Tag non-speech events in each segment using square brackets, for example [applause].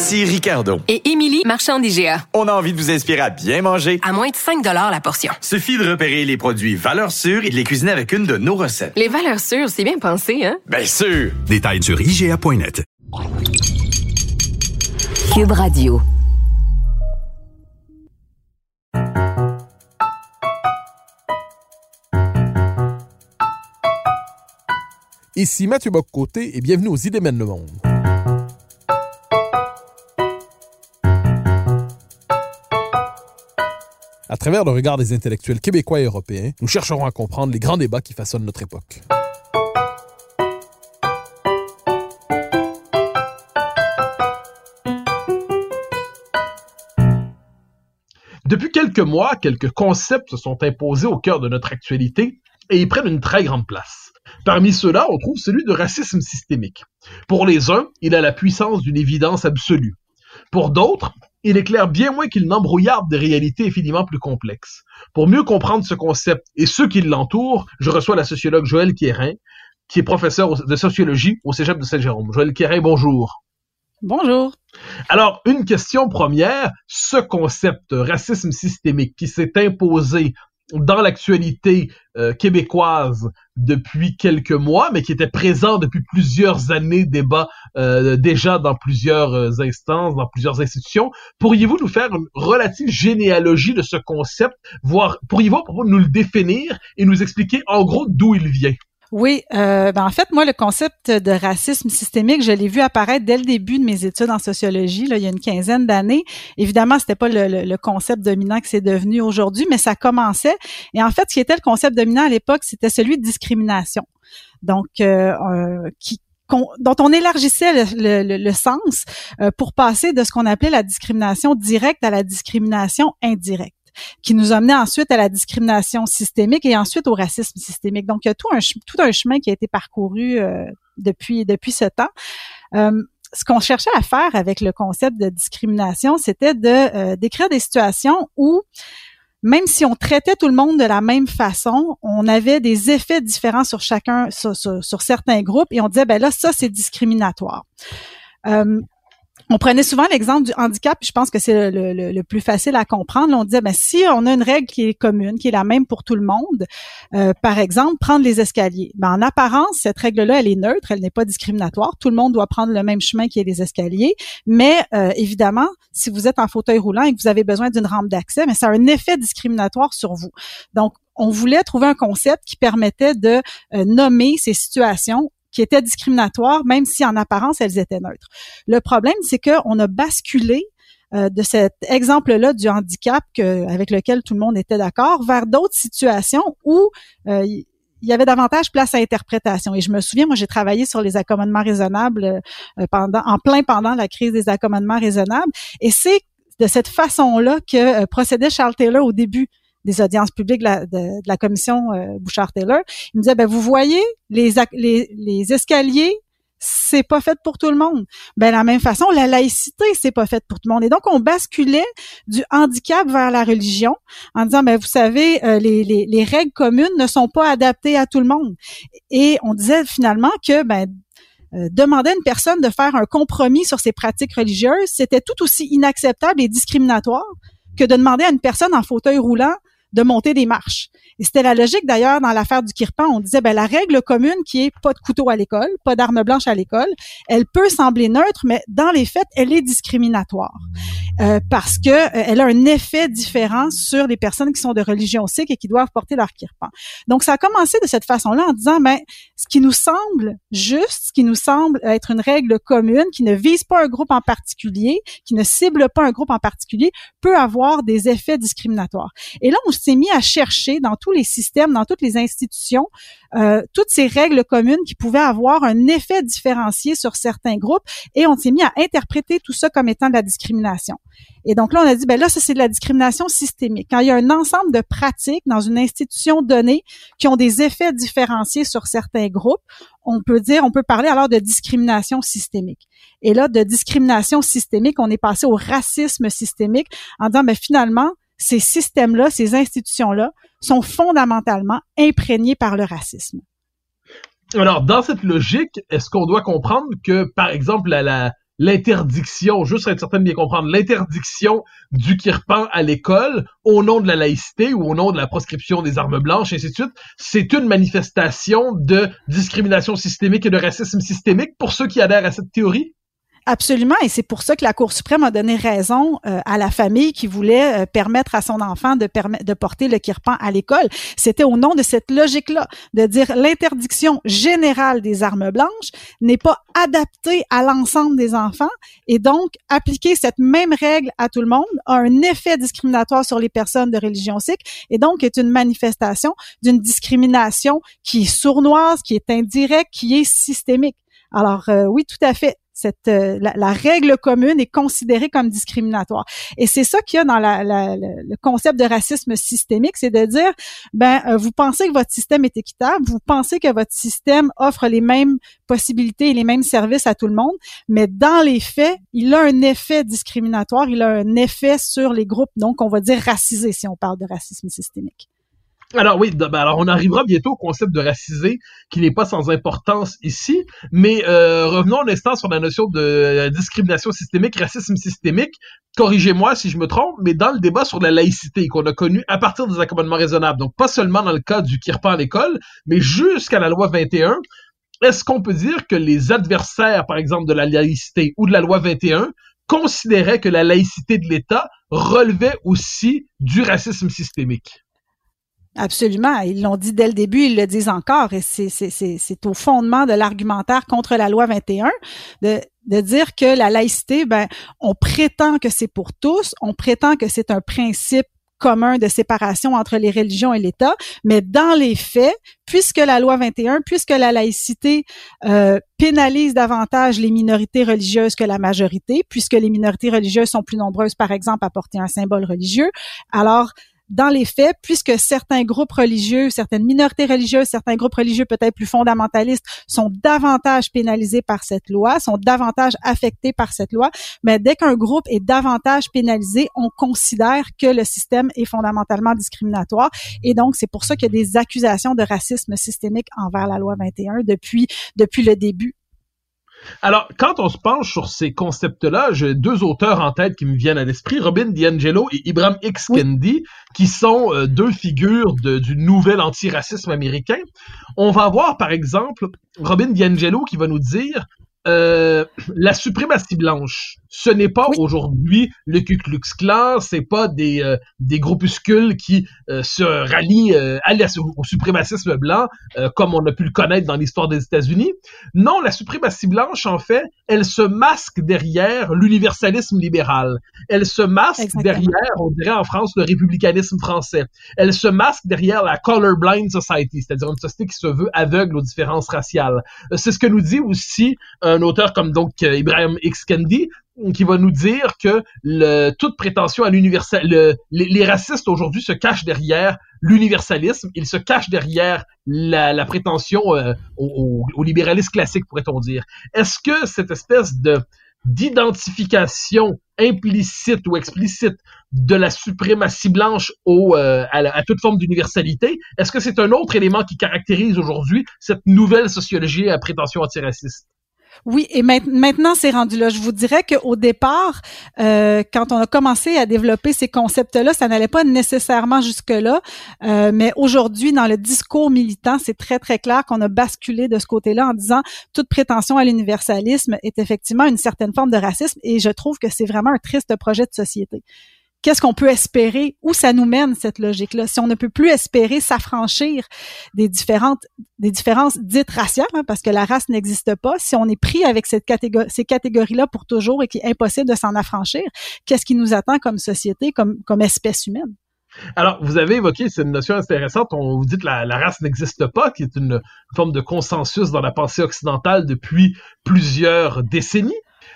Ici Ricardo. Et Émilie, marchand d'IGA. On a envie de vous inspirer à bien manger. À moins de 5 la portion. Suffit de repérer les produits valeurs sûres et de les cuisiner avec une de nos recettes. Les valeurs sûres, c'est bien pensé, hein? Bien sûr! Détails sur IGA.net. Cube Radio. Ici Mathieu Boccoté et bienvenue aux Idées mènent le monde. À travers le regard des intellectuels québécois et européens, nous chercherons à comprendre les grands débats qui façonnent notre époque. Depuis quelques mois, quelques concepts se sont imposés au cœur de notre actualité et ils prennent une très grande place. Parmi ceux-là, on trouve celui de racisme systémique. Pour les uns, il a la puissance d'une évidence absolue. Pour d'autres, il éclaire bien moins qu'il n'embrouillarde des réalités infiniment plus complexes. Pour mieux comprendre ce concept et ceux qui l'entourent, je reçois la sociologue Joël Quérin, qui est professeur de sociologie au Cégep de Saint-Jérôme. Joël Quérin, bonjour. Bonjour. Alors, une question première, ce concept racisme systémique qui s'est imposé dans l'actualité euh, québécoise depuis quelques mois, mais qui était présent depuis plusieurs années, débat euh, déjà dans plusieurs euh, instances, dans plusieurs institutions. Pourriez-vous nous faire une relative généalogie de ce concept, voire pourriez-vous nous le définir et nous expliquer en gros d'où il vient? Oui, euh, ben en fait, moi, le concept de racisme systémique, je l'ai vu apparaître dès le début de mes études en sociologie, là, il y a une quinzaine d'années. Évidemment, c'était pas le, concept dominant que c'est devenu aujourd'hui, mais ça commençait. Et en fait, ce qui était le concept dominant à l'époque, c'était celui de discrimination. Donc, euh, euh qui, dont on élargissait le sens euh, pour passer de ce qu'on appelait la discrimination directe à la discrimination indirecte qui nous amenait ensuite à la discrimination systémique et ensuite au racisme systémique. Donc, il y a tout un, tout un chemin qui a été parcouru euh, depuis, depuis ce temps. Euh, ce qu'on cherchait à faire avec le concept de discrimination, c'était de euh, décrire des situations où même si on traitait tout le monde de la même façon, on avait des effets différents sur chacun, sur, sur, certains groupes, et on disait, ben là, ça, c'est discriminatoire. Euh, on prenait souvent l'exemple du handicap, je pense que c'est le, plus facile à comprendre. on disait, ben, si on a une règle qui est commune, qui est la même pour tout le monde, euh, par exemple, prendre les escaliers. Ben, en apparence, cette règle-là, elle est neutre, elle n'est pas discriminatoire. Tout le monde doit prendre le même chemin qui est les escaliers. Mais euh, évidemment, si vous êtes en fauteuil roulant et que vous avez besoin d'une rampe d'accès, mais ça a un effet discriminatoire sur vous. Donc, on voulait trouver un concept qui permettait de euh, nommer ces situations qui étaient discriminatoires, même si en apparence elles étaient neutres. Le problème, c'est qu'on a basculé euh, de cet exemple-là du handicap avec lequel tout le monde était d'accord vers d'autres situations où euh, il y avait davantage place à interprétation. Et je me souviens, moi, j'ai travaillé sur les accommodements raisonnables euh, pendant, en plein pendant la crise des accommodements raisonnables. Et c'est de cette façon-là que procédait Charles Taylor au début des audiences publiques de la, de, la commission euh, Bouchard-Taylor. Il me disait, ben, vous voyez, les, les, les escaliers, c'est pas fait pour tout le monde. Ben, de la même façon, la laïcité, c'est pas fait pour tout le monde. Et donc, on basculait du handicap vers la religion en disant, ben, vous savez, euh, les, les, les, règles communes ne sont pas adaptées à tout le monde. Et on disait finalement que, ben, euh, demander à une personne de faire un compromis sur ses pratiques religieuses, c'était tout aussi inacceptable et discriminatoire que de demander à une personne en fauteuil roulant de monter des marches. Et c'était la logique d'ailleurs dans l'affaire du Kirpan. On disait, ben, la règle commune qui est pas de couteau à l'école, pas d'arme blanche à l'école, elle peut sembler neutre, mais dans les faits, elle est discriminatoire. Euh, parce que euh, elle a un effet différent sur les personnes qui sont de religion sikh et qui doivent porter leur kirpan. Donc, ça a commencé de cette façon-là en disant, ben, ce qui nous semble juste, ce qui nous semble être une règle commune, qui ne vise pas un groupe en particulier, qui ne cible pas un groupe en particulier, peut avoir des effets discriminatoires. Et là, on s'est mis à chercher dans tous les systèmes, dans toutes les institutions, euh, toutes ces règles communes qui pouvaient avoir un effet différencié sur certains groupes et on s'est mis à interpréter tout ça comme étant de la discrimination. Et donc là, on a dit, ben là, ça, c'est de la discrimination systémique. Quand il y a un ensemble de pratiques dans une institution donnée qui ont des effets différenciés sur certains groupes, on peut dire, on peut parler alors de discrimination systémique. Et là, de discrimination systémique, on est passé au racisme systémique en disant, ben finalement, ces systèmes-là, ces institutions-là sont fondamentalement imprégnés par le racisme. Alors, dans cette logique, est-ce qu'on doit comprendre que, par exemple, l'interdiction, juste pour être certain de bien comprendre, l'interdiction du kirpan à l'école au nom de la laïcité ou au nom de la proscription des armes blanches, et ainsi de suite, c'est une manifestation de discrimination systémique et de racisme systémique pour ceux qui adhèrent à cette théorie? Absolument, et c'est pour ça que la Cour suprême a donné raison euh, à la famille qui voulait euh, permettre à son enfant de, de porter le kirpan à l'école. C'était au nom de cette logique-là, de dire l'interdiction générale des armes blanches n'est pas adaptée à l'ensemble des enfants, et donc appliquer cette même règle à tout le monde a un effet discriminatoire sur les personnes de religion sikh, et donc est une manifestation d'une discrimination qui est sournoise, qui est indirecte, qui est systémique. Alors euh, oui, tout à fait cette euh, la, règle commune est considérée comme discriminatoire. Et c'est ça qu'il y a dans la, le concept de racisme systémique, c'est de dire ben euh, vous pensez que votre système est équitable, vous pensez que votre système offre les mêmes possibilités et les mêmes services à tout le monde, mais dans les faits, il a un effet discriminatoire, il a un effet sur les groupes, donc on va dire racisés si on parle de racisme systémique. Alors oui, ben, alors on arrivera bientôt au concept de racisé qui n'est pas sans importance ici, mais euh, revenons un instant sur la notion de euh, discrimination systémique, racisme systémique. Corrigez-moi si je me trompe, mais dans le débat sur la laïcité qu'on a connu à partir des accommodements raisonnables, donc pas seulement dans le cas du kirpan à l'école, mais jusqu'à la loi 21, est-ce qu'on peut dire que les adversaires, par exemple, de la laïcité ou de la loi 21 considéraient que la laïcité de l'État relevait aussi du racisme systémique? Absolument. Ils l'ont dit dès le début, ils le disent encore. Et c'est au fondement de l'argumentaire contre la loi 21 de, de dire que la laïcité, ben, on prétend que c'est pour tous, on prétend que c'est un principe commun de séparation entre les religions et l'État, mais dans les faits, puisque la loi 21, puisque la laïcité euh, pénalise davantage les minorités religieuses que la majorité, puisque les minorités religieuses sont plus nombreuses, par exemple, à porter un symbole religieux, alors dans les faits, puisque certains groupes religieux, certaines minorités religieuses, certains groupes religieux peut-être plus fondamentalistes sont davantage pénalisés par cette loi, sont davantage affectés par cette loi, mais dès qu'un groupe est davantage pénalisé, on considère que le système est fondamentalement discriminatoire. Et donc, c'est pour ça qu'il y a des accusations de racisme systémique envers la loi 21 depuis, depuis le début alors, quand on se penche sur ces concepts-là, j'ai deux auteurs en tête qui me viennent à l'esprit, Robin DiAngelo et Ibrahim X. Kendi, qui sont euh, deux figures du nouvel antiracisme américain. On va voir, par exemple, Robin DiAngelo qui va nous dire euh, la suprématie blanche ce n'est pas aujourd'hui le Ku Klux Klan, c'est pas des, euh, des groupuscules qui euh, se rallient euh, à au suprémacisme blanc comme on a pu le connaître dans l'histoire des États-Unis. Non, la suprématie blanche, en fait, elle se masque derrière l'universalisme libéral. Elle se masque derrière, on dirait en France, le républicanisme français. Elle se masque derrière la colorblind society, c'est-à-dire une société qui se veut aveugle aux différences raciales. C'est ce que nous dit aussi un auteur comme donc Ibrahim X. Kendi, qui va nous dire que toute prétention à l'universal, les, racistes aujourd'hui se cachent derrière l'universalisme, ils se cachent derrière la, prétention euh, au, libéralisme classique, pourrait-on dire. Est-ce que cette espèce de d'identification implicite ou explicite de la suprématie blanche euh, à, à, toute forme d'universalité, est-ce que c'est un autre élément qui caractérise aujourd'hui cette nouvelle sociologie à prétention antiraciste? Oui, et maintenant c'est rendu là. Je vous dirais qu'au départ, euh, quand on a commencé à développer ces concepts-là, ça n'allait pas nécessairement jusque-là. Euh, mais aujourd'hui, dans le discours militant, c'est très très clair qu'on a basculé de ce côté-là en disant toute prétention à l'universalisme est effectivement une certaine forme de racisme. Et je trouve que c'est vraiment un triste projet de société qu'est-ce qu'on peut espérer, où ça nous mène cette logique-là? Si on ne peut plus espérer s'affranchir des différentes des différences dites raciales, hein, parce que la race n'existe pas, si on est pris avec ces catégories-là pour toujours et qu'il est impossible de s'en affranchir, qu'est-ce qui nous attend comme société, comme espèce humaine? Alors, vous avez évoqué, c'est une notion intéressante, on vous dit que la race n'existe pas, qui est une forme de consensus dans la pensée occidentale depuis plusieurs décennies.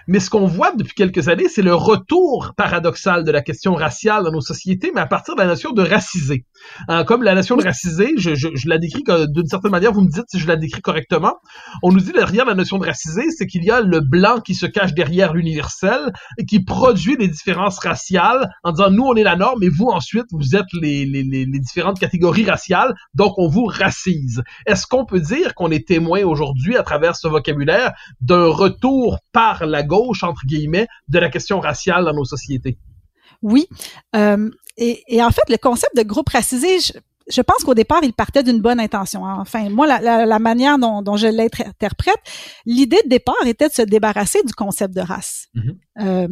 Mais ce qu'on voit depuis quelques années, c'est le retour paradoxal de la question raciale dans nos sociétés, mais à partir de la notion de racisé. Hein, comme la notion de racisé, je, la décris d'une certaine manière, vous me dites si je la décris correctement. On nous dit derrière la notion de racisé, c'est qu'il y a le blanc qui se cache derrière l'universel et qui produit des différences raciales en disant nous on est la norme et vous ensuite vous êtes les, les, les, les différentes catégories raciales, donc on vous racise. Est-ce qu'on peut dire qu'on est témoin aujourd'hui à travers ce vocabulaire d'un retour par la gauche, entre guillemets, de la question raciale dans nos sociétés? Oui. Euh, et, et, en fait, le concept de groupe racisé, je, je pense qu'au départ, il partait d'une bonne intention. Enfin, moi, la, la, la manière dont, dont je l'interprète, l'idée de départ était de se débarrasser du concept de race. Mm -hmm. euh,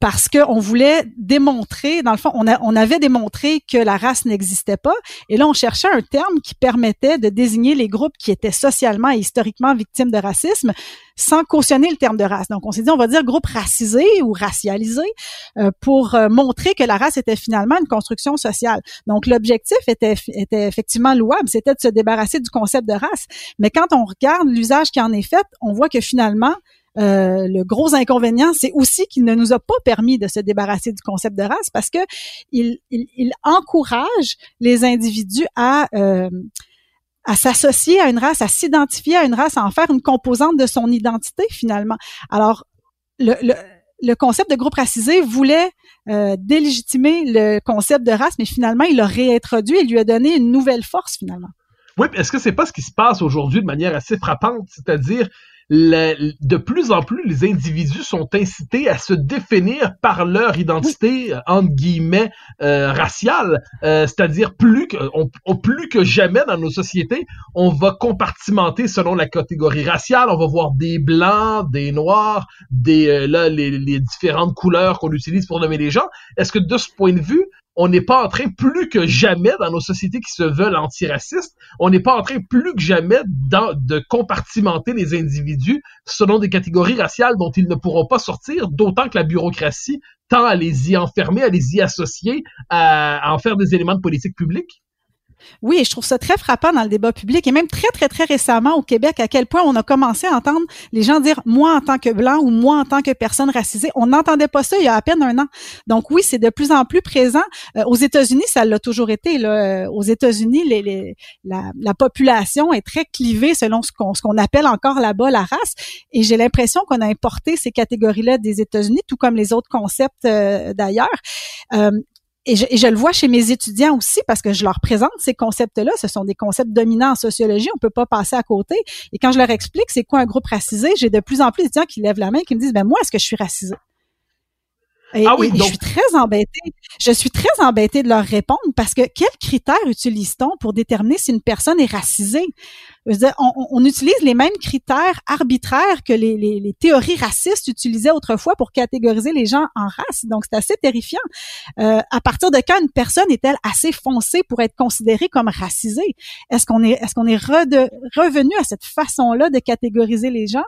parce qu'on voulait démontrer, dans le fond, on, a, on avait démontré que la race n'existait pas, et là, on cherchait un terme qui permettait de désigner les groupes qui étaient socialement et historiquement victimes de racisme, sans cautionner le terme de race. Donc, on s'est dit, on va dire groupe racisé ou racialisé euh, pour euh, montrer que la race était finalement une construction sociale. Donc, l'objectif était, était effectivement louable, c'était de se débarrasser du concept de race. Mais quand on regarde l'usage qui en est fait, on voit que finalement, euh, le gros inconvénient, c'est aussi qu'il ne nous a pas permis de se débarrasser du concept de race parce que il, encourage les individus à euh, à s'associer à une race, à s'identifier à une race, à en faire une composante de son identité finalement. Alors le concept de groupe racisé voulait euh, délégitimer le concept de race, mais finalement il l'a réintroduit et lui a donné une nouvelle force finalement. Oui, est-ce que c'est pas ce qui se passe aujourd'hui de manière assez frappante, c'est-à-dire de plus en plus, les individus sont incités à se définir par leur identité, oui. entre guillemets, euh, raciale. Euh, C'est-à-dire, plus que, on, on, plus que jamais dans nos sociétés, on va compartimenter selon la catégorie raciale. On va voir des blancs, des noirs, des euh, là, les, les différentes couleurs qu'on utilise pour nommer les gens. Est-ce que de ce point de vue, on n'est pas en train plus que jamais dans nos sociétés qui se veulent antiracistes, on n'est pas en train plus que jamais dans, de compartimenter les individus selon des catégories raciales dont ils ne pourront pas sortir, d'autant que la bureaucratie tend à les y enfermer, à les y associer, à, à en faire des éléments de politique publique? Oui, et je trouve ça très frappant dans le débat public et même très, très, très récemment au Québec, à quel point on a commencé à entendre les gens dire moi en tant que blanc ou moi en tant que personne racisée. On n'entendait pas ça il y a à peine un an. Donc oui, c'est de plus en plus présent. Euh, aux États-Unis, ça l'a toujours été. Là. Aux États-Unis, les, la, la, population est très clivée selon ce qu'on, ce appelle encore là-bas la race. Et j'ai l'impression qu'on a importé ces catégories-là des États-Unis, tout comme les autres concepts euh, d'ailleurs. Et je, et je, le vois chez mes étudiants aussi parce que je leur présente ces concepts-là. Ce sont des concepts dominants en sociologie. On peut pas passer à côté. Et quand je leur explique c'est quoi un groupe racisé, j'ai de plus en plus d'étudiants qui lèvent la main et qui me disent, ben moi, est-ce que je suis racisé? Et, ah oui, et donc... je suis très embêtée. Je suis très embêtée de leur répondre parce que quels critères utilise-t-on pour déterminer si une personne est racisée? Dire, on, on, utilise les mêmes critères arbitraires que les, les, les, théories racistes utilisaient autrefois pour catégoriser les gens en race. Donc, c'est assez terrifiant. Euh, à partir de quand une personne est-elle assez foncée pour être considérée comme racisée? Est-ce qu'on est, est-ce qu'on est, revenu à cette façon-là de catégoriser les gens?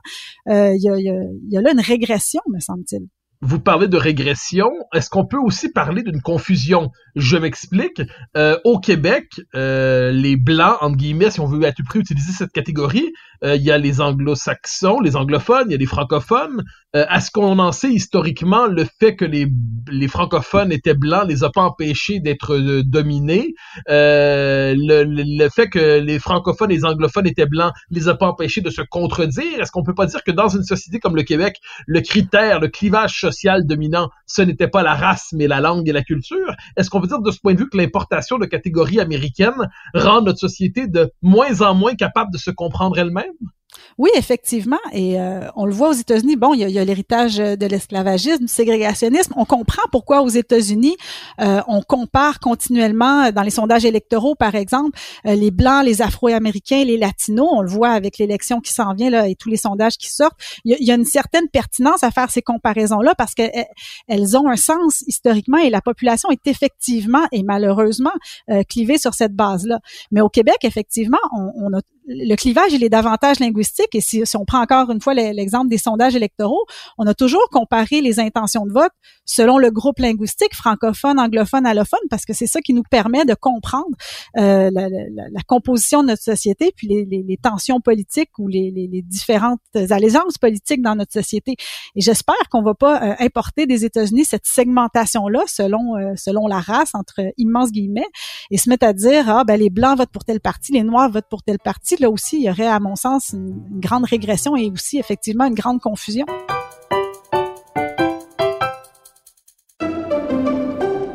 Euh, il y, a, y, a, y a là une régression, me semble-t-il vous parlez de régression. Est-ce qu'on peut aussi parler d'une confusion? Je m'explique. Euh, au Québec, euh, les Blancs, entre guillemets, si on veut à tout prix utiliser cette catégorie, euh, il y a les anglo-saxons, les anglophones, il y a les francophones. Euh, Est-ce qu'on en sait historiquement le fait que les, les francophones étaient blancs les a pas empêchés d'être euh, dominés? Le, le, fait que les francophones et les anglophones étaient blancs les a pas empêchés de se contredire? Est-ce qu'on peut pas dire que dans une société comme le Québec, le critère, le clivage dominant, ce n'était pas la race, mais la langue et la culture. Est-ce qu'on peut dire de ce point de vue que l'importation de catégories américaines rend notre société de moins en moins capable de se comprendre elle-même? Oui, effectivement. Et euh, on le voit aux États-Unis. Bon, il y a, l'héritage de l'esclavagisme, du ségrégationnisme. On comprend pourquoi aux États-Unis, euh, on compare continuellement dans les sondages électoraux, par exemple, euh, les Blancs, les Afro-Américains, les Latinos. On le voit avec l'élection qui s'en vient là, et tous les sondages qui sortent. Il y, a, y a une certaine pertinence à faire ces comparaisons-là parce qu'elles elles ont un sens historiquement et la population est effectivement et malheureusement euh, clivée sur cette base-là. Mais au Québec, effectivement, on, on a le clivage, il est davantage linguistique. Et si, si on prend encore une fois l'exemple des sondages électoraux, on a toujours comparé les intentions de vote selon le groupe linguistique, francophone, anglophone, allophone, parce que c'est ça qui nous permet de comprendre euh, la, composition de notre société, puis les, tensions politiques ou les, différentes allégeances politiques dans notre société. Et j'espère qu'on va pas euh, importer des États-Unis cette segmentation-là selon euh, selon la race entre immenses guillemets et se mettre à dire ah ben les blancs votent pour tel parti, les noirs votent pour tel parti. Là aussi, il y aurait à mon sens une, une grande régression et aussi effectivement une grande confusion.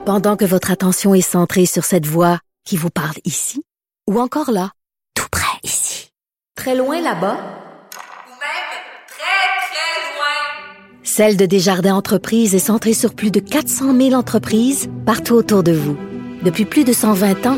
Pendant que votre attention est centrée sur cette voix qui vous parle ici ou encore là, tout près ici, très loin là-bas, Ou même très, très loin. Celle de Desjardins Entreprises est centrée sur plus de 400 000 entreprises partout autour de vous. Depuis plus de 120 ans,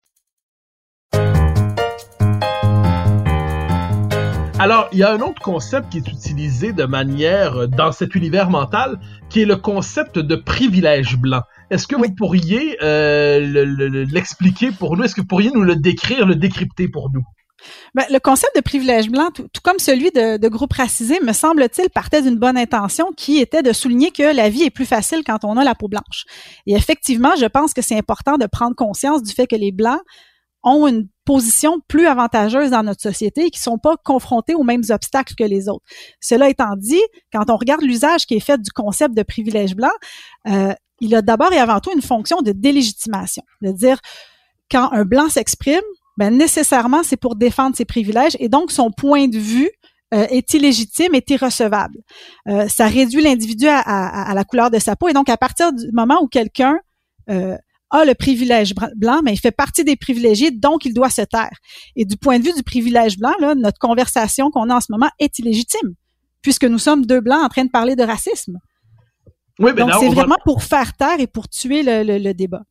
Alors, il y a un autre concept qui est utilisé de manière euh, dans cet univers mental, qui est le concept de privilège blanc. Est-ce que vous pourriez euh, le- le- l'expliquer pour nous? Est-ce que vous pourriez nous le décrire, le décrypter pour nous? Ben, le concept de privilège blanc, tout, tout comme celui de, de groupe racisé, me semble-t-il, partait d'une bonne intention qui était de souligner que la vie est plus facile quand on a la peau blanche. Et effectivement, je pense que c'est important de prendre conscience du fait que les Blancs ont une position plus avantageuse dans notre société et qui sont pas confrontés aux mêmes obstacles que les autres. Cela étant dit, quand on regarde l'usage qui est fait du concept de privilège blanc, euh, il a d'abord et avant tout une fonction de délégitimation, de dire quand un blanc s'exprime, ben nécessairement c'est pour défendre ses privilèges et donc son point de vue euh, est illégitime, est irrecevable. Euh, ça réduit l'individu à, à- à la couleur de sa peau et donc à partir du moment où quelqu'un euh, a le privilège blanc, mais il fait partie des privilégiés, donc il doit se taire. Et du point de vue du privilège blanc, là, notre conversation qu'on a en ce moment est illégitime, puisque nous sommes deux blancs en train de parler de racisme. Oui, mais Donc c'est va- vraiment pour faire taire et pour tuer le, le- le débat.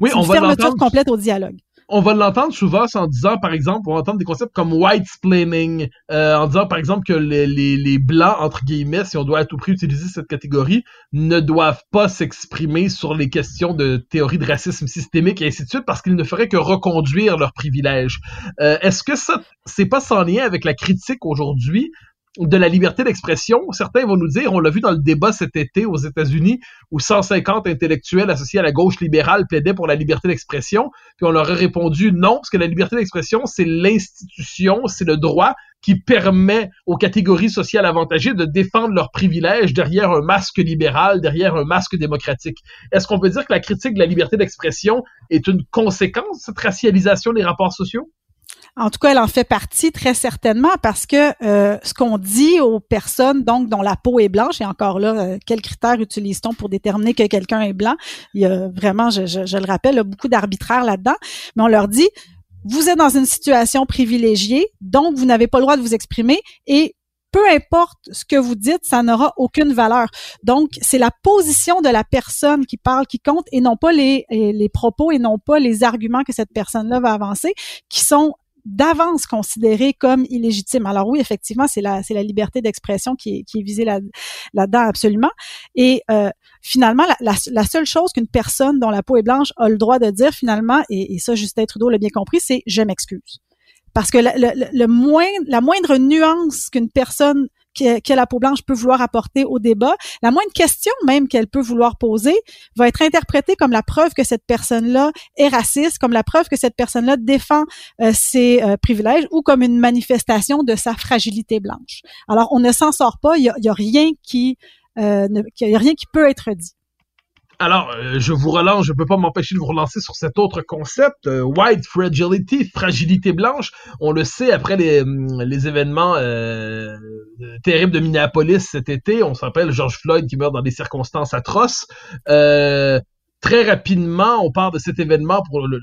oui, on une va fermeture complète au dialogue. On va l'entendre souvent en disant, par exemple, on va entendre des concepts comme white splaining, euh, en disant, par exemple, que les, les, les blancs, entre guillemets, si on doit à tout prix utiliser cette catégorie, ne doivent pas s'exprimer sur les questions de théorie de racisme systémique et ainsi de suite, parce qu'ils ne feraient que reconduire leurs privilèges. Euh, Est-ce que ça, c'est pas sans lien avec la critique aujourd'hui de la liberté d'expression. Certains vont nous dire, on l'a vu dans le débat cet été aux États-Unis, où 150 intellectuels associés à la gauche libérale plaidaient pour la liberté d'expression, puis on leur a répondu non, parce que la liberté d'expression, c'est l'institution, c'est le droit qui permet aux catégories sociales avantagées de défendre leurs privilèges derrière un masque libéral, derrière un masque démocratique. Est-ce qu'on peut dire que la critique de la liberté d'expression est une conséquence de cette racialisation des rapports sociaux? En tout cas, elle en fait partie très certainement parce que euh, ce qu'on dit aux personnes donc dont la peau est blanche, et encore là, euh, quels critères utilise-t-on pour déterminer que quelqu'un est blanc? Il y a vraiment, je, je, je le rappelle, beaucoup d'arbitraire là-dedans. Mais on leur dit, vous êtes dans une situation privilégiée, donc vous n'avez pas le droit de vous exprimer et peu importe ce que vous dites, ça n'aura aucune valeur. Donc, c'est la position de la personne qui parle qui compte et non pas les, les propos et non pas les arguments que cette personne-là va avancer qui sont d'avance considérés comme illégitimes. Alors oui, effectivement, c'est la c'est la liberté d'expression qui est, qui est visée là là-dedans absolument. Et euh, finalement, la, la, la seule chose qu'une personne dont la peau est blanche a le droit de dire finalement, et, et ça Justin Trudeau l'a bien compris, c'est je m'excuse. Parce que le, le, le moindre, la moindre nuance qu'une personne a la peau blanche peut vouloir apporter au débat, la moindre question même qu'elle peut vouloir poser va être interprétée comme la preuve que cette personne-là est raciste, comme la preuve que cette personne-là défend euh, ses euh, privilèges ou comme une manifestation de sa fragilité blanche. Alors, on ne s'en sort pas, il y a, y a rien qui, euh, ne, a rien qui peut être dit. Alors, je vous relance, je peux pas m'empêcher de vous relancer sur cet autre concept, white fragility, fragilité blanche. On le sait après les, les événements terribles de Minneapolis cet été. On s'appelle George Floyd qui meurt dans des circonstances atroces. Euh, très rapidement, on part de cet événement pour le,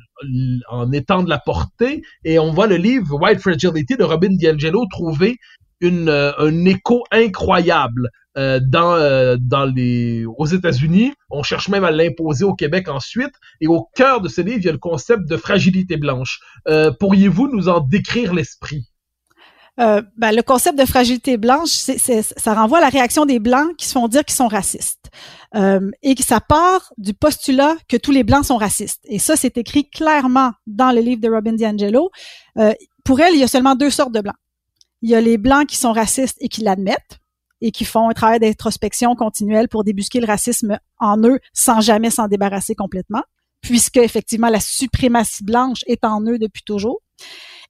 en étant de la portée et on voit le livre White Fragility de Robin DiAngelo trouver une, euh, un écho incroyable euh, dans, les, aux États-Unis. On cherche même à l'imposer au Québec ensuite. Et au cœur de ce livre, il y a le concept de fragilité blanche. Pourriez-vous nous en décrire l'esprit? Euh, ben, le concept de fragilité blanche, c'est, c'est- ça renvoie à la réaction des Blancs qui se font dire qu'ils sont racistes. Euh, et que ça part du postulat que tous les Blancs sont racistes. Et ça, c'est écrit clairement dans le livre de Robin DiAngelo. Euh, pour elle, il y a seulement deux sortes de Blancs. Il y a les Blancs qui sont racistes et qui l'admettent et qui font un travail d'introspection continuelle pour débusquer le racisme en eux sans jamais s'en débarrasser complètement, puisque effectivement la suprématie blanche est en eux depuis toujours.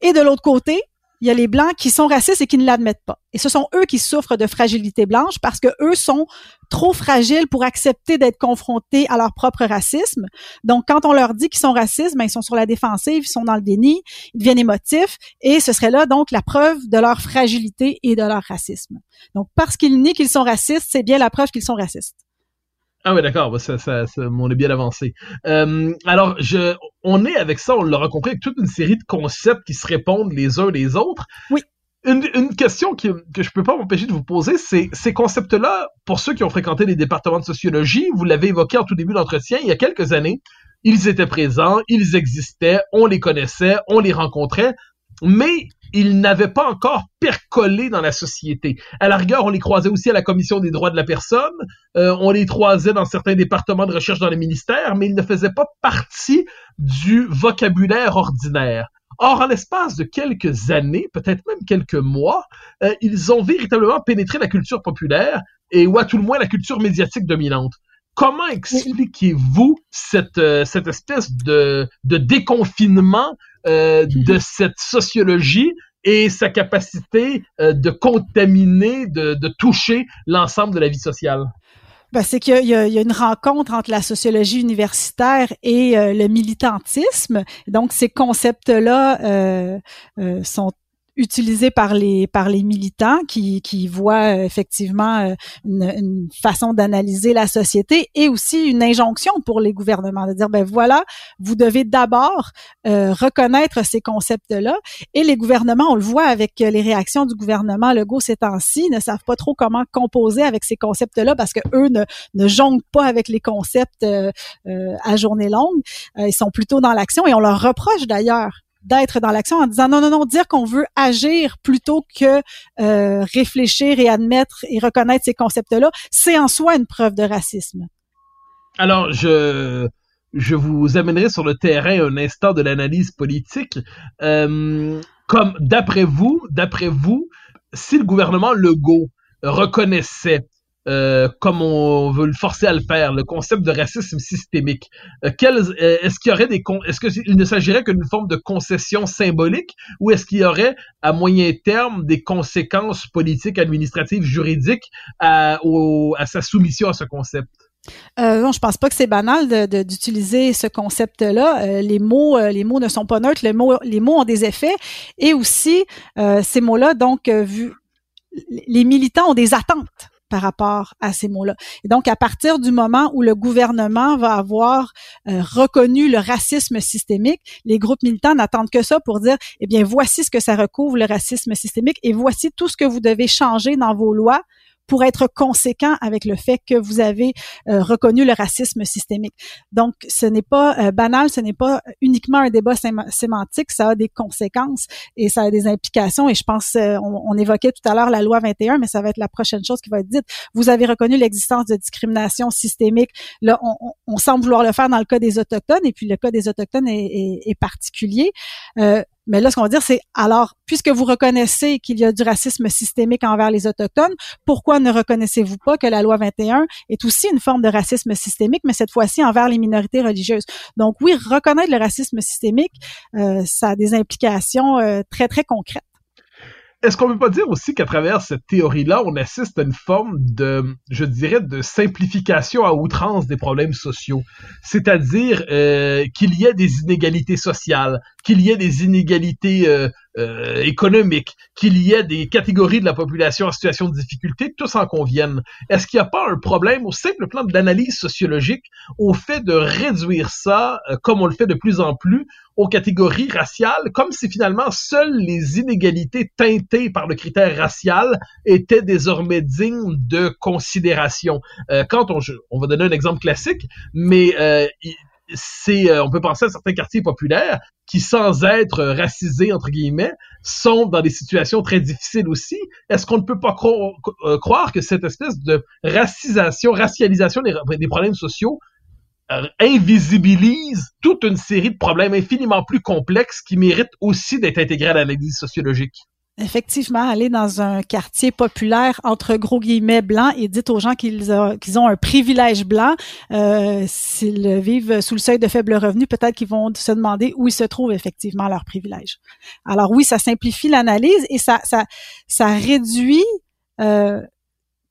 Et de l'autre côté, il y a les blancs qui sont racistes et qui ne l'admettent pas. Et ce sont eux qui souffrent de fragilité blanche parce que eux sont trop fragiles pour accepter d'être confrontés à leur propre racisme. Donc, quand on leur dit qu'ils sont racistes, ben, ils sont sur la défensive, ils sont dans le déni, ils deviennent émotifs, et ce serait là donc la preuve de leur fragilité et de leur racisme. Donc, parce qu'ils nient qu'ils sont racistes, c'est bien la preuve qu'ils sont racistes. Ah oui, d'accord, bah, ça, ça, ça- on est bien avancé. Euh, alors, je, on est avec ça, on l'aura compris, avec toute une série de concepts qui se répondent les uns les autres. Oui. Une, une question qui, que je peux pas m'empêcher de vous poser, c'est ces concepts-là, pour ceux qui ont fréquenté les départements de sociologie, vous l'avez évoqué en tout début d'entretien, il y a quelques années, ils étaient présents, ils existaient, on les connaissait, on les rencontrait, mais ils n'avaient pas encore percolé dans la société. À la rigueur, on les croisait aussi à la Commission des droits de la personne, euh, on les croisait dans certains départements de recherche dans les ministères, mais ils ne faisaient pas partie du vocabulaire ordinaire. Or, en l'espace de quelques années, peut-être même quelques mois, euh, ils ont véritablement pénétré la culture populaire et ou à tout le moins la culture médiatique dominante. Comment expliquez-vous cette, euh, cette espèce de, de déconfinement euh, de [laughs] cette sociologie et sa capacité euh, de contaminer, de, de toucher l'ensemble de la vie sociale? Ben, c'est qu'il y, a- y une rencontre entre la sociologie universitaire et euh, le militantisme. Donc, ces concepts-là euh, euh, sont utilisés par les par les militants qui qui voient euh, effectivement euh, une, façon d'analyser la société et aussi une injonction pour les gouvernements de dire ben voilà vous devez d'abord euh, reconnaître ces concepts-là et les gouvernements on le voit avec les réactions du gouvernement Legault ces temps-ci ne savent pas trop comment composer avec ces concepts-là parce que eux ne ne jonglent pas avec les concepts à journée longue. Ils sont plutôt dans l'action et on leur reproche d'ailleurs d'être dans l'action en disant non, non, non, dire qu'on veut agir plutôt que euh, réfléchir et admettre et reconnaître ces concepts-là, c'est en soi une preuve de racisme. Alors, je, je vous amènerai sur le terrain un instant de l'analyse politique. Euh, comme d'après vous, d'après vous, si le gouvernement Legault reconnaissait, euh, comme on veut le forcer à le faire, le concept de racisme systémique, euh, euh, est-ce qu'il y aurait des, est-ce qu'il ne s'agirait qu'une forme de concession symbolique, ou est-ce qu'il y aurait à moyen terme des conséquences politiques, administratives, juridiques à, sa soumission à ce concept? Euh, non, je pense pas que c'est banal d'utiliser ce concept-là. Euh, les mots, les mots ne sont pas neutres. Les mots, les mots ont des effets. Et aussi, ces mots-là, donc, vu, les militants ont des attentes par rapport à ces mots-là. Et donc, à partir du moment où le gouvernement va avoir euh, reconnu le racisme systémique, les groupes militants n'attendent que ça pour dire, eh bien, voici ce que ça recouvre, le racisme systémique, et voici tout ce que vous devez changer dans vos lois pour être conséquent avec le fait que vous avez euh, reconnu le racisme systémique. Donc, ce n'est pas euh, banal, ce n'est pas uniquement un débat séma- sémantique, ça a des conséquences et ça a des implications. Et je pense, euh, on, on évoquait tout à l'heure la loi 21, mais ça va être la prochaine chose qui va être dite. Vous avez reconnu l'existence de discrimination systémique. Là, on, on- semble vouloir le faire dans le cas des autochtones, et puis le cas des autochtones est, est- est particulier. Mais là, ce qu'on va dire, c'est alors, puisque vous reconnaissez qu'il y a du racisme systémique envers les autochtones, pourquoi ne reconnaissez-vous pas que la loi 21 est aussi une forme de racisme systémique, mais cette fois-ci envers les minorités religieuses? Donc oui, reconnaître le racisme systémique, euh, ça a des implications euh, très, très concrètes. Est-ce qu'on peut pas dire aussi qu'à travers cette théorie-là, on assiste à une forme de, je dirais, de simplification à outrance des problèmes sociaux? C'est-à-dire euh, qu'il y ait des inégalités sociales, qu'il y ait des inégalités euh, euh, économique, qu'il y ait des catégories de la population en situation de difficulté, tous en conviennent. Est-ce qu'il n'y a pas un problème au simple plan de l'analyse sociologique au fait de réduire ça, euh, comme on le fait de plus en plus, aux catégories raciales, comme si finalement seules les inégalités teintées par le critère racial étaient désormais dignes de considération? Euh, quand on, on va donner un exemple classique, mais euh, c'est, euh, on peut penser à certains quartiers populaires qui, sans être racisés entre guillemets, sont dans des situations très difficiles aussi. Est-ce qu'on ne peut pas euh, croire que cette espèce de racisation, racialisation des, des problèmes sociaux euh, invisibilise toute une série de problèmes infiniment plus complexes qui méritent aussi d'être intégrés à l'analyse sociologique? Effectivement aller dans un quartier populaire entre gros guillemets blancs et dites aux gens qu'ils ont, un privilège blanc. Euh, S'ils vivent sous le seuil de faible revenu, peut-être qu'ils vont se demander où ils se trouvent effectivement leur privilège. Alors oui, ça simplifie l'analyse et ça, ça, ça réduit euh,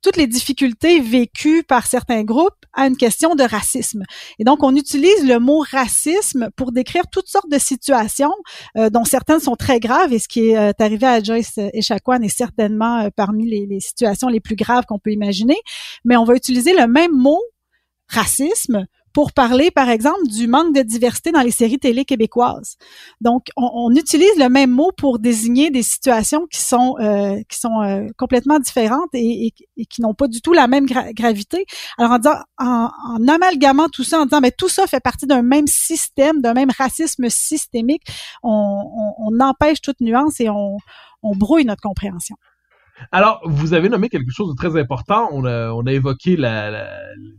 toutes les difficultés vécues par certains groupes à une question de racisme. Et donc, on utilise le mot racisme pour décrire toutes sortes de situations, euh, dont certaines sont très graves. Et ce qui est euh, arrivé à Joyce Echaquan est certainement euh, parmi les, les situations les plus graves qu'on peut imaginer. Mais on va utiliser le même mot racisme pour parler, par exemple, du manque de diversité dans les séries télé québécoises. Donc, on, on utilise le même mot pour désigner des situations qui sont euh, qui sont euh, complètement différentes et, et, qui n'ont pas du tout la même gravité. Alors, en, disant, en, en, amalgamant tout ça, en disant, mais tout ça fait partie d'un même système, d'un même racisme systémique, on, on, empêche toute nuance et on, on brouille notre compréhension. Alors, vous avez nommé quelque chose de très important. On a, évoqué la,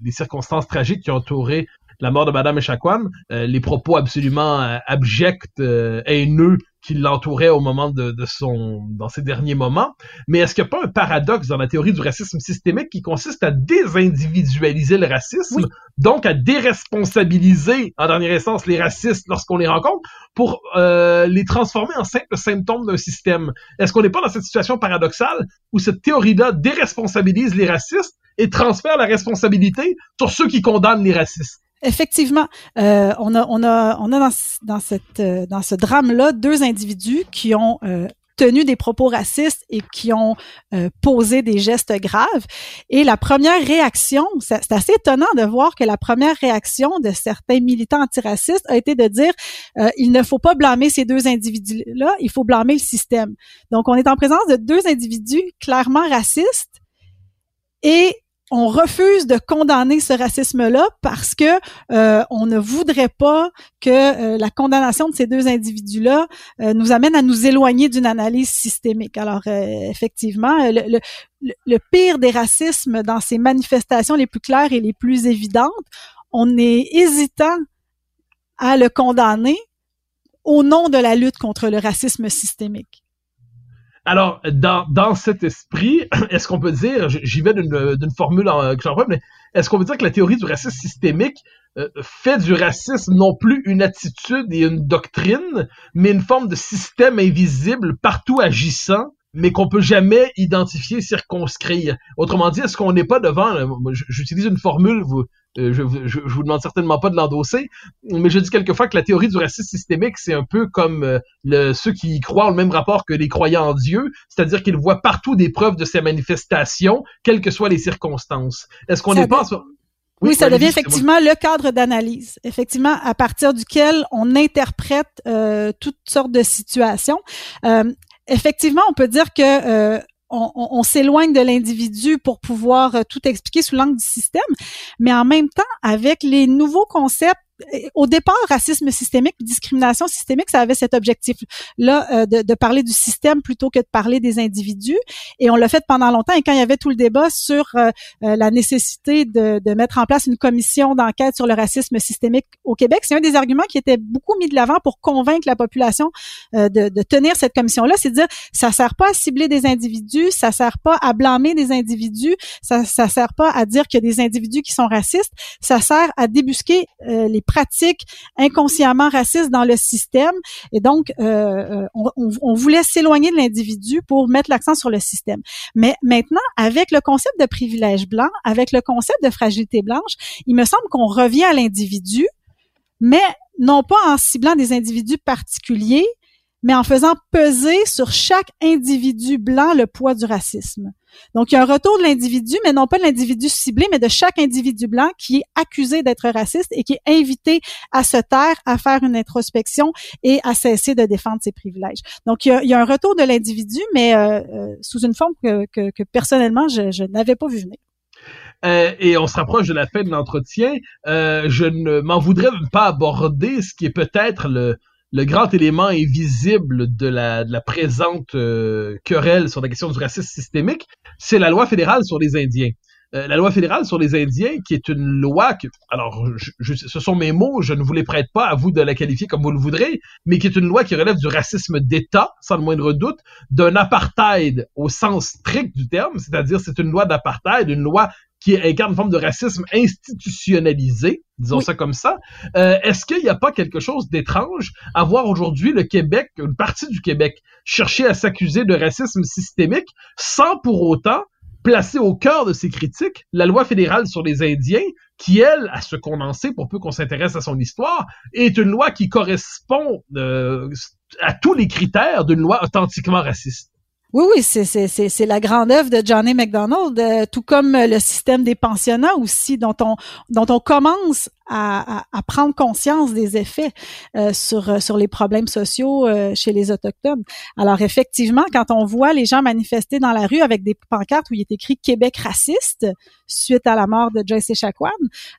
les circonstances tragiques qui ont entouré la mort de Madame Echaquan, euh, les propos absolument euh, abjects, euh, haineux qui l'entouraient au moment de, de, son, dans ses derniers moments. Mais est-ce qu'il n'y a pas un paradoxe dans la théorie du racisme systémique qui consiste à désindividualiser le racisme, donc à déresponsabiliser en dernière instance les racistes lorsqu'on les rencontre pour euh, les transformer en simples symptômes d'un système? Est-ce qu'on n'est pas dans cette situation paradoxale où cette théorie-là déresponsabilise les racistes et transfère la responsabilité sur ceux qui condamnent les racistes? Effectivement, euh, on a, on a, on a dans, dans cette, euh, dans ce drame-là deux individus qui ont euh, tenu des propos racistes et qui ont euh, posé des gestes graves. Et la première réaction, c'est assez étonnant de voir que la première réaction de certains militants antiracistes a été de dire euh, il ne faut pas blâmer ces deux individus-là, il faut blâmer le système. Donc, on est en présence de deux individus clairement racistes et on refuse de condamner ce racisme-là parce que euh, on ne voudrait pas que euh, la condamnation de ces deux individus-là euh, nous amène à nous éloigner d'une analyse systémique. Alors effectivement, le, le, pire des racismes dans ces manifestations les plus claires et les plus évidentes, on est hésitant à le condamner au nom de la lutte contre le racisme systémique. Alors, dans, dans cet esprit, [clears throat] est-ce qu'on peut dire, j'y vais d'une formule que j'emploie, mais est-ce qu'on peut dire que la théorie du racisme systémique euh, fait du racisme non plus une attitude et une doctrine, mais une forme de système invisible partout agissant mais qu'on peut jamais identifier, circonscrire? Autrement dit, est-ce qu'on n'est pas devant, j'utilise une formule, vous, euh, je, je, vous demande certainement pas de l'endosser, mais je dis quelquefois que la théorie du racisme systémique, c'est un peu comme euh, le, ceux qui croient au même rapport que les croyants en Dieu, c'est-à-dire qu'ils voient partout des preuves de ces manifestations, quelles que soient les circonstances. Est-ce qu'on n'est pas... Oui, ça devient effectivement le cadre d'analyse, effectivement à partir duquel on interprète euh, toutes sortes de situations. Euh, effectivement, on peut dire que euh, on, s'éloigne de l'individu pour pouvoir euh, tout expliquer sous l'angle du système, mais en même temps, avec les nouveaux concepts au départ, racisme systémique, discrimination systémique, ça avait cet objectif-là euh, de, de, parler du système plutôt que de parler des individus. Et on l'a fait pendant longtemps. Et quand il y avait tout le débat sur euh, euh, la nécessité de, de, mettre en place une commission d'enquête sur le racisme systémique au Québec, c'est un des arguments qui était beaucoup mis de l'avant pour convaincre la population de, de, tenir cette commission-là. C'est de dire, ça sert pas à cibler des individus, ça sert pas à blâmer des individus, ça, ça sert pas à dire qu'il y a des individus qui sont racistes, ça sert à débusquer les pratiques inconsciemment racistes dans le système. Et donc, euh, euh, on, on, voulait s'éloigner de l'individu pour mettre l'accent sur le système. Mais maintenant, avec le concept de privilège blanc, avec le concept de fragilité blanche, il me semble qu'on revient à l'individu, mais non pas en ciblant des individus particuliers, mais en faisant peser sur chaque individu blanc le poids du racisme. Donc, il y a un retour de l'individu, mais non pas de l'individu ciblé, mais de chaque individu blanc qui est accusé d'être raciste et qui est invité à se taire, à faire une introspection et à cesser de défendre ses privilèges. Donc, il y a, un retour de l'individu, mais euh, euh, sous une forme que, personnellement, je, n'avais pas vu venir. Euh, et on se rapproche de la fin de l'entretien. Je ne m'en voudrais pas aborder ce qui est peut-être le, le grand élément invisible de la, de la présente euh, querelle sur la question du racisme systémique, c'est la loi fédérale sur les Indiens. Euh, la loi fédérale sur les Indiens, qui est une loi que, alors, je, ce sont mes mots, je ne vous les prête pas, à vous de la qualifier comme vous le voudrez, mais qui est une loi qui relève du racisme d'État, sans le moindre doute, d'un apartheid au sens strict du terme, c'est-à-dire c'est une loi d'apartheid, une loi qui incarne une forme de racisme institutionnalisé, disons ça comme ça. Euh, Est-ce qu'il n'y a pas quelque chose d'étrange à voir aujourd'hui le Québec, une partie du Québec, chercher à s'accuser de racisme systémique sans pour autant placer au cœur de ses critiques la loi fédérale sur les Indiens, qui, elle, à se condenser pour peu qu'on s'intéresse à son histoire, est une loi qui correspond euh, à tous les critères d'une loi authentiquement raciste? Oui, oui, c'est la grande œuvre de Johnny McDonald, euh, tout comme le système des pensionnats aussi, dont on, dont on commence à, à, prendre conscience des effets euh, sur, euh, sur les problèmes sociaux euh, chez les Autochtones. Alors effectivement, quand on voit les gens manifester dans la rue avec des pancartes où il est écrit Québec raciste suite à la mort de Joyce Echaquan,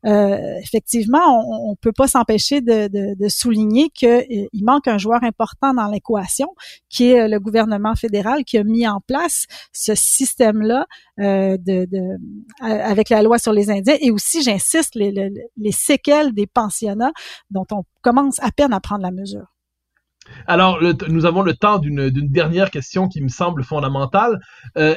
effectivement, on, on peut pas s'empêcher de, de, de, souligner qu'il manque un joueur important dans l'équation, qui est le gouvernement fédéral qui a mis en place ce système-là de, de, avec la loi sur les Indiens et aussi, j'insiste, les, les, les des pensionnats dont on commence à peine à prendre la mesure? Alors, nous avons le temps d'une dernière question qui me semble fondamentale. Euh,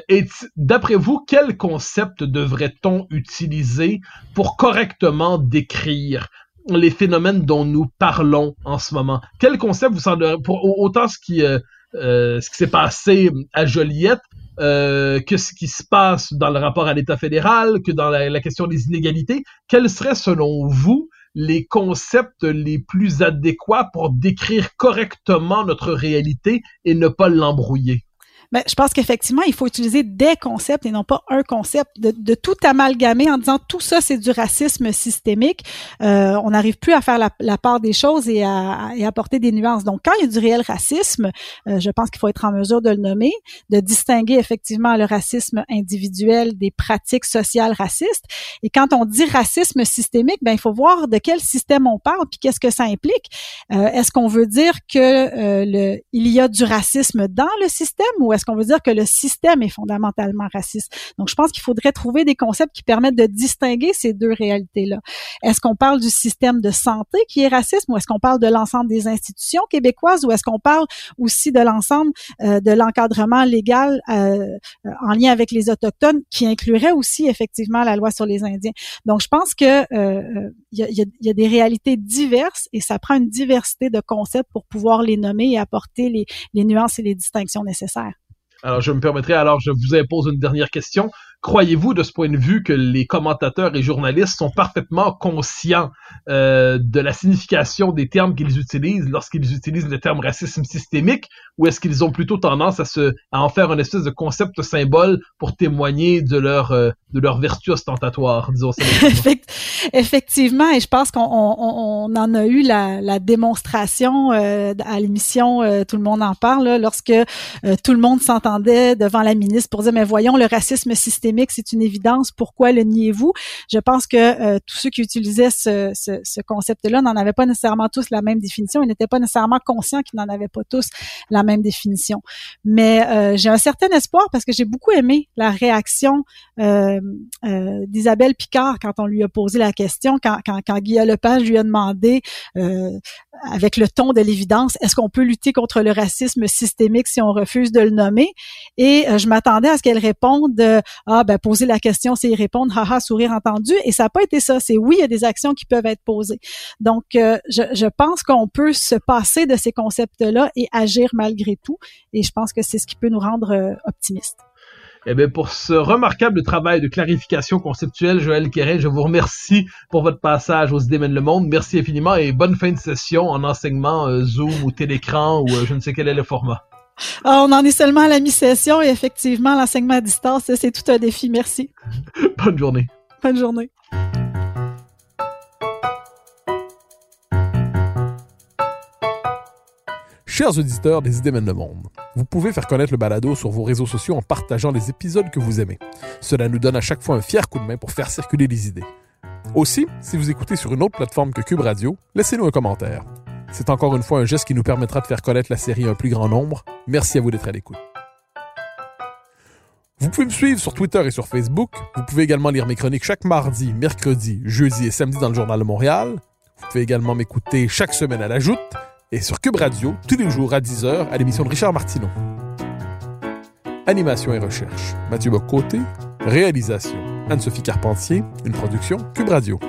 D'après vous, quel concept devrait-on utiliser pour correctement décrire les phénomènes dont nous parlons en ce moment? Quel concept vous semble, pour autant ce qui, euh, euh, ce qui s'est passé à Joliette, euh, que ce qui se passe dans le rapport à l'État fédéral, que dans la, question des inégalités, quels seraient selon vous les concepts les plus adéquats pour décrire correctement notre réalité et ne pas l'embrouiller? Mais je pense qu'effectivement, il faut utiliser des concepts et non pas un concept, de, de tout amalgamer en disant tout ça, c'est du racisme systémique. Euh, on n'arrive plus à faire la, la, part des choses et à, et apporter des nuances. Donc, quand il y a du réel racisme, euh, je pense qu'il faut être en mesure de le nommer, de distinguer effectivement le racisme individuel des pratiques sociales racistes. Et quand on dit racisme systémique, ben il faut voir de quel système on parle puis qu'est-ce que ça implique. Euh, est-ce qu'on veut dire que euh, le, il y a du racisme dans le système ou est-ce qu'on veut dire que le système est fondamentalement raciste? Donc, je pense qu'il faudrait trouver des concepts qui permettent de distinguer ces deux réalités-là. Est-ce qu'on parle du système de santé qui est raciste ou est-ce qu'on parle de l'ensemble des institutions québécoises ou est-ce qu'on parle aussi de l'ensemble euh, de l'encadrement légal euh, en lien avec les autochtones qui inclurait aussi effectivement la loi sur les Indiens? Donc, je pense que euh, il y, a, y, a, des réalités diverses et ça prend une diversité de concepts pour pouvoir les nommer et apporter les, les nuances et les distinctions nécessaires. Alors, je me permettrai, alors, je vous impose une dernière question. Croyez-vous, de ce point de vue, que les commentateurs et journalistes sont parfaitement conscients euh, de la signification des termes qu'ils utilisent lorsqu'ils utilisent le terme racisme systémique, ou est-ce qu'ils ont plutôt tendance à se, à en faire une espèce de concept symbole pour témoigner de leur, euh, de leur vertu ostentatoire, disons ça. [laughs] Effectivement, et je pense qu'on on, on en a eu la, la démonstration euh, à l'émission euh, Tout le monde en parle, lorsque euh, tout le monde s'entendait devant la ministre pour dire, mais voyons, le racisme systémique, c'est une évidence, pourquoi le niez-vous? Je pense que tous ceux qui utilisaient ce, ce, ce concept-là n'en avaient pas nécessairement tous la même définition, ils n'étaient pas nécessairement conscients qu'ils n'en avaient pas tous la même définition. Mais j'ai un certain espoir parce que j'ai beaucoup aimé la réaction euh, euh, d'Isabelle Picard quand on lui a posé la question, quand, quand, quand Guillaume Lepage lui a demandé, euh, avec le ton de l'évidence, est-ce qu'on peut lutter contre le racisme systémique si on refuse de le nommer? Et je m'attendais à ce qu'elle réponde, ah ben poser la question, c'est y répondre, haha, sourire entendu. Et ça n'a pas été ça. C'est oui, il y a des actions qui peuvent être posées. Donc, je, je pense qu'on peut se passer de ces concepts-là et agir malgré tout. Et je pense que c'est ce qui peut nous rendre optimistes. Eh bien, pour ce remarquable travail de clarification conceptuelle, Joël Quérin, je vous remercie pour votre passage aux idées mènent le monde. Merci infiniment et bonne fin de session en enseignement euh, Zoom ou Télécran ou euh, je ne sais quel est le format. Ah, on en est seulement à la mi-session et effectivement, l'enseignement à distance, c'est tout un défi. Merci. [laughs] Bonne journée. Bonne journée. Chers auditeurs des idées mènent le monde, vous pouvez faire connaître le balado sur vos réseaux sociaux en partageant les épisodes que vous aimez. Cela nous donne à chaque fois un fier coup de main pour faire circuler les idées. Aussi, si vous écoutez sur une autre plateforme que Cube Radio, laissez-nous un commentaire. C'est encore une fois un geste qui nous permettra de faire connaître la série à un plus grand nombre. Merci à vous d'être à l'écoute. Vous pouvez me suivre sur Twitter et sur Facebook. Vous pouvez également lire mes chroniques chaque mardi, mercredi, jeudi et samedi dans le Journal de Montréal. Vous pouvez également m'écouter chaque semaine à la Joute et sur Cube Radio tous les jours à 10h à l'émission de Richard Martineau. Animation et recherche, Mathieu Bocoté. Réalisation, Anne-Sophie Carpentier. Une production Cube Radio.